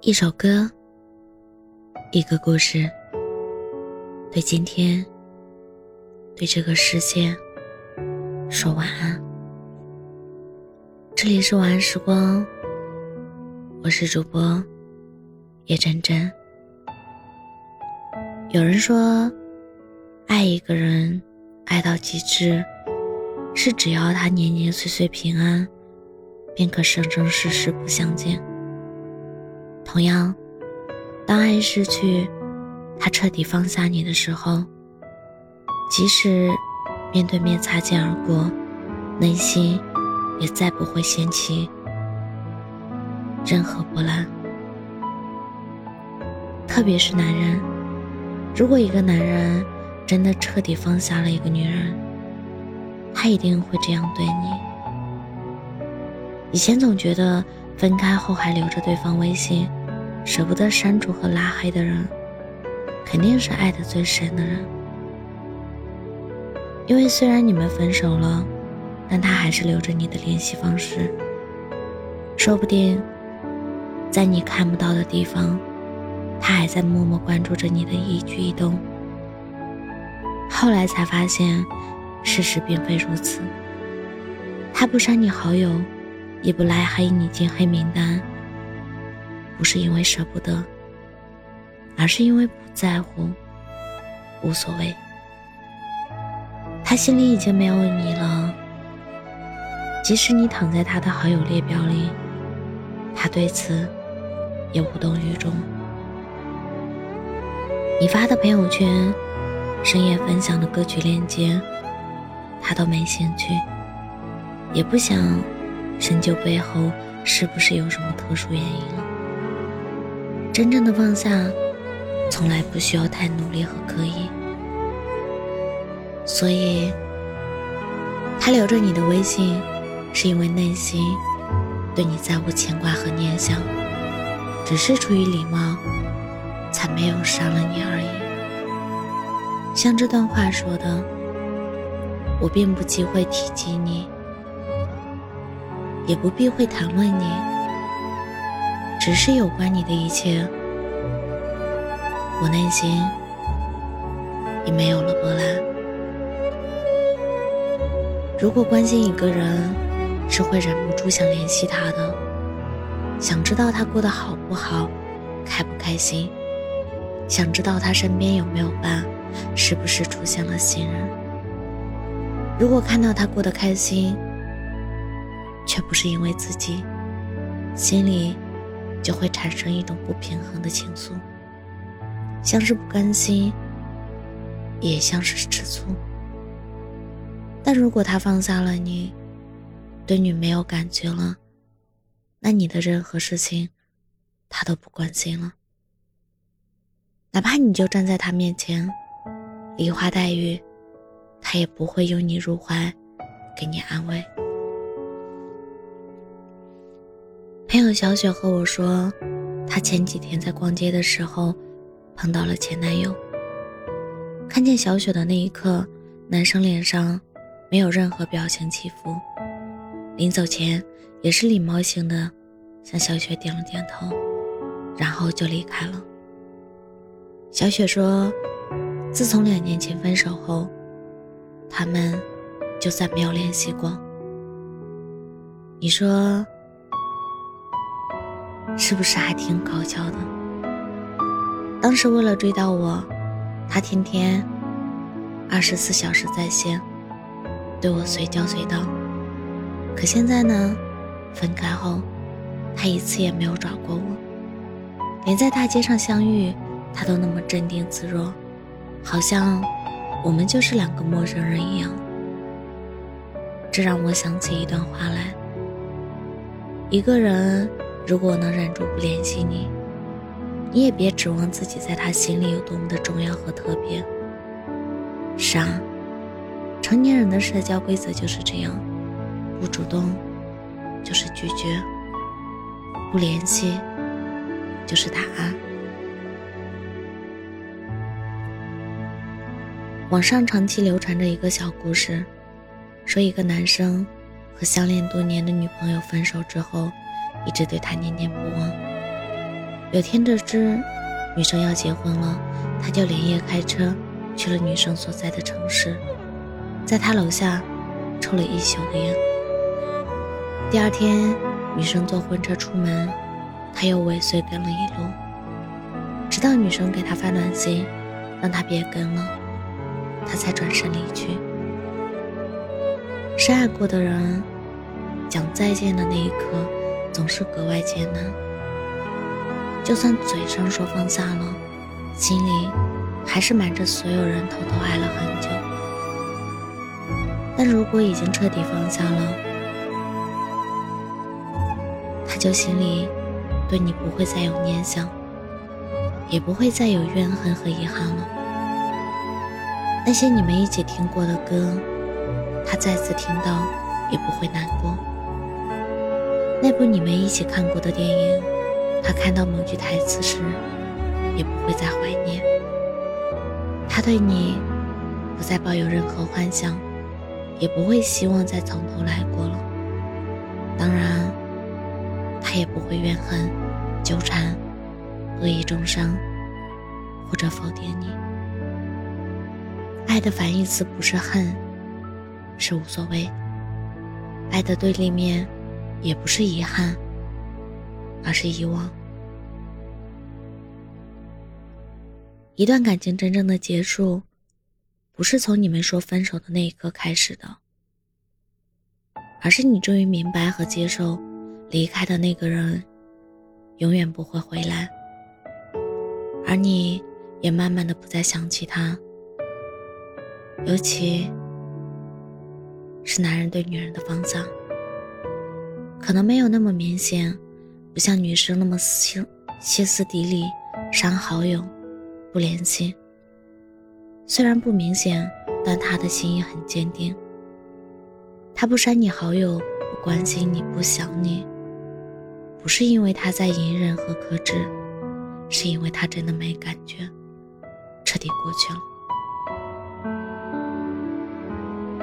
一首歌，一个故事，对今天，对这个世界说晚安。这里是晚安时光，我是主播叶真真。有人说，爱一个人，爱到极致，是只要他年年岁岁平安，便可生生世世不相见。同样，当爱逝去，他彻底放下你的时候，即使面对面擦肩而过，内心也再不会掀起任何波澜。特别是男人，如果一个男人真的彻底放下了一个女人，他一定会这样对你。以前总觉得分开后还留着对方微信。舍不得删除和拉黑的人，肯定是爱的最深的人。因为虽然你们分手了，但他还是留着你的联系方式。说不定，在你看不到的地方，他还在默默关注着你的一举一动。后来才发现，事实并非如此。他不删你好友，也不拉黑你进黑名单。不是因为舍不得，而是因为不在乎，无所谓。他心里已经没有你了。即使你躺在他的好友列表里，他对此也无动于衷。你发的朋友圈、深夜分享的歌曲链接，他都没兴趣，也不想深究背后是不是有什么特殊原因了。真正的放下，从来不需要太努力和刻意。所以，他留着你的微信，是因为内心对你再无牵挂和念想，只是出于礼貌，才没有删了你而已。像这段话说的：“我并不忌讳提及你，也不避讳谈论你。”只是有关你的一切，我内心已没有了波澜。如果关心一个人，是会忍不住想联系他的，想知道他过得好不好，开不开心，想知道他身边有没有伴，是不是出现了新人。如果看到他过得开心，却不是因为自己，心里。就会产生一种不平衡的情愫，像是不甘心，也像是吃醋。但如果他放下了你，对你没有感觉了，那你的任何事情，他都不关心了。哪怕你就站在他面前，梨花带雨，他也不会拥你入怀，给你安慰。朋友小雪和我说，她前几天在逛街的时候碰到了前男友。看见小雪的那一刻，男生脸上没有任何表情起伏，临走前也是礼貌性的向小雪点了点头，然后就离开了。小雪说，自从两年前分手后，他们就再没有联系过。你说？是不是还挺搞笑的？当时为了追到我，他天天二十四小时在线，对我随叫随到。可现在呢，分开后，他一次也没有找过我，连在大街上相遇，他都那么镇定自若，好像我们就是两个陌生人一样。这让我想起一段话来：一个人。如果能忍住不联系你，你也别指望自己在他心里有多么的重要和特别。是啊，成年人的社交规则就是这样：不主动就是拒绝，不联系就是答案。网上长期流传着一个小故事，说一个男生和相恋多年的女朋友分手之后。一直对他念念不忘，有天得知女生要结婚了，他就连夜开车去了女生所在的城市，在她楼下抽了一宿的烟。第二天，女生坐婚车出门，他又尾随跟了一路，直到女生给他发短信，让他别跟了，他才转身离去。深爱过的人，讲再见的那一刻，总是格外艰难。就算嘴上说放下了，心里还是瞒着所有人偷偷爱了很久。但如果已经彻底放下了，他就心里对你不会再有念想，也不会再有怨恨和遗憾了。那些你们一起听过的歌，他再次听到也不会难过。那部你们一起看过的电影，他看到某句台词时也不会再怀念。他对你不再抱有任何幻想，也不会希望再从头来过了。当然。他也不会怨恨、纠缠、恶意重伤，或者否定你。爱的反义词不是恨，是无所谓；爱的对立面也不是遗憾，而是遗忘。一段感情真正的结束，不是从你们说分手的那一刻开始的，而是你终于明白和接受。离开的那个人，永远不会回来，而你也慢慢的不再想起他。尤其是男人对女人的方向，可能没有那么明显，不像女生那么歇歇斯底里，删好友，不联系。虽然不明显，但他的心意很坚定。他不删你好友，不关心你，不想你。不是因为他在隐忍和克制，是因为他真的没感觉，彻底过去了。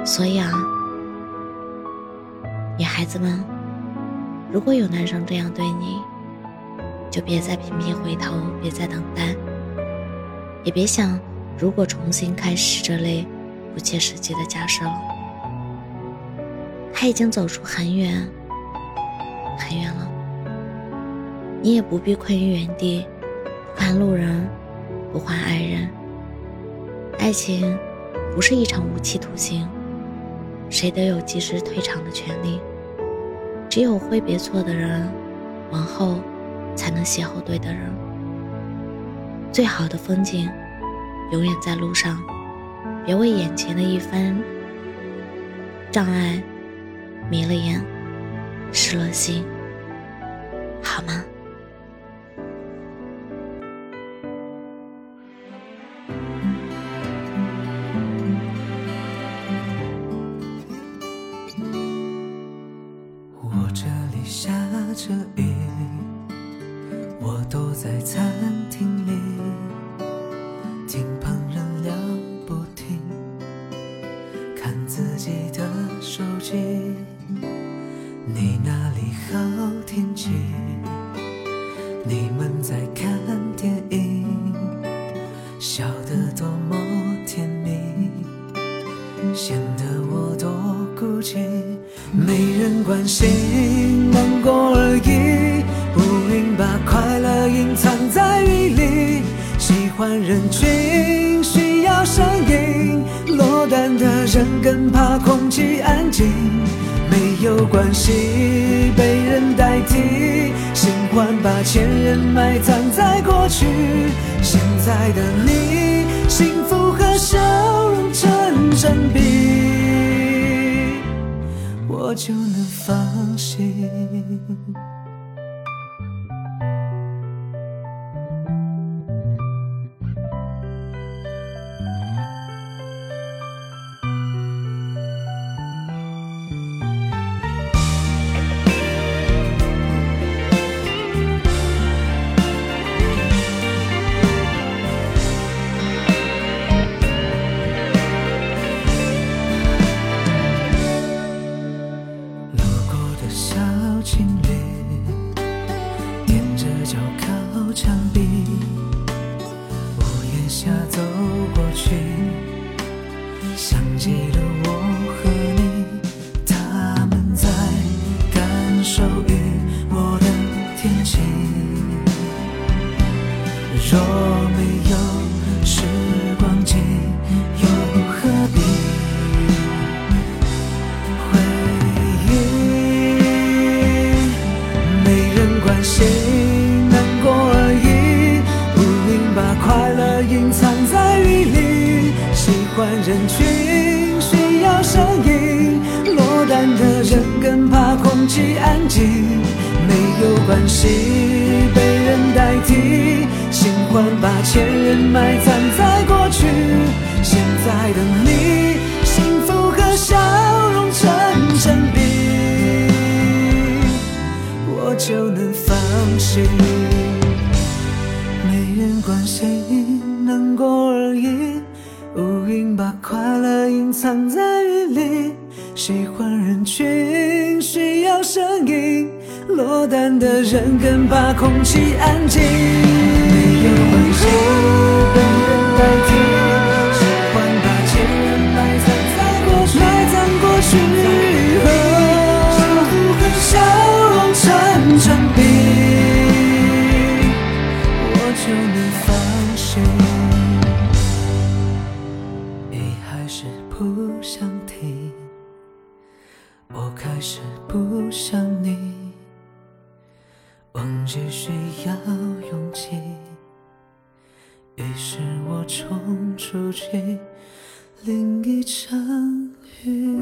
所以啊，女孩子们，如果有男生这样对你，就别再频频回头，别再等待，也别想如果重新开始这类不切实际的假设了。他已经走出很远，很远了。你也不必困于原地，不看路人，不换爱人。爱情不是一场无期徒刑，谁都有及时退场的权利。只有挥别错的人，往后才能邂逅对的人。最好的风景，永远在路上，别为眼前的一番障碍迷了眼，失了心，着雨，我躲在餐喜欢人群，需要声音。落单的人更怕空气安静，没有关系，被人代替。喜欢把前任埋葬在过去，现在的你，幸福和笑容成正比，我就能放心。把快乐隐藏在雨里。喜欢人群，需要声音。落单的人更怕空气安静。没有关系，被人代替。新欢把前任埋藏在过去。现在的你，幸福和笑容成正比。我就能放心。关心，难过而已。乌云把快乐隐藏在雨里。喜欢人群，需要声音。落单的人更怕空气安静。我开始不想你，忘记需要勇气，于是我冲出去，淋一场雨。